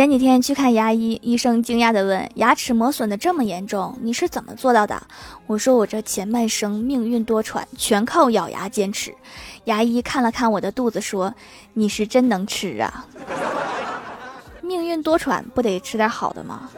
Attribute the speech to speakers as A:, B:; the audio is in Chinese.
A: 前几天去看牙医，医生惊讶地问：“牙齿磨损的这么严重，你是怎么做到的？”我说：“我这前半生命运多舛，全靠咬牙坚持。”牙医看了看我的肚子，说：“你是真能吃啊！命运多舛，不得吃点好的吗？”